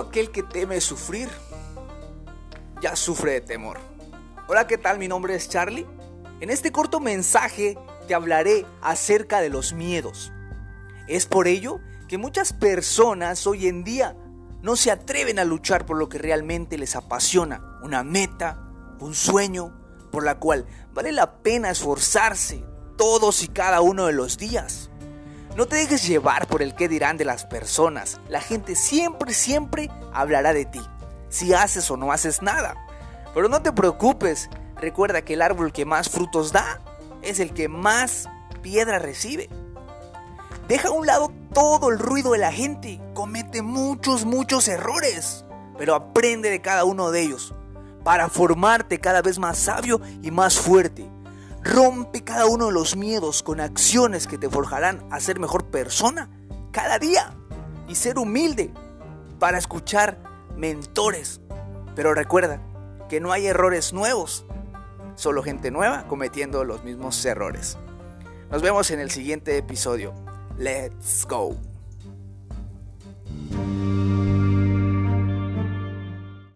aquel que teme sufrir, ya sufre de temor. Hola, ¿qué tal? Mi nombre es Charlie. En este corto mensaje te hablaré acerca de los miedos. Es por ello que muchas personas hoy en día no se atreven a luchar por lo que realmente les apasiona, una meta, un sueño, por la cual vale la pena esforzarse todos y cada uno de los días. No te dejes llevar por el qué dirán de las personas. La gente siempre, siempre hablará de ti, si haces o no haces nada. Pero no te preocupes, recuerda que el árbol que más frutos da es el que más piedra recibe. Deja a un lado todo el ruido de la gente, comete muchos, muchos errores, pero aprende de cada uno de ellos para formarte cada vez más sabio y más fuerte. Rompe cada uno de los miedos con acciones que te forjarán a ser mejor persona cada día y ser humilde para escuchar mentores. Pero recuerda que no hay errores nuevos, solo gente nueva cometiendo los mismos errores. Nos vemos en el siguiente episodio. Let's go.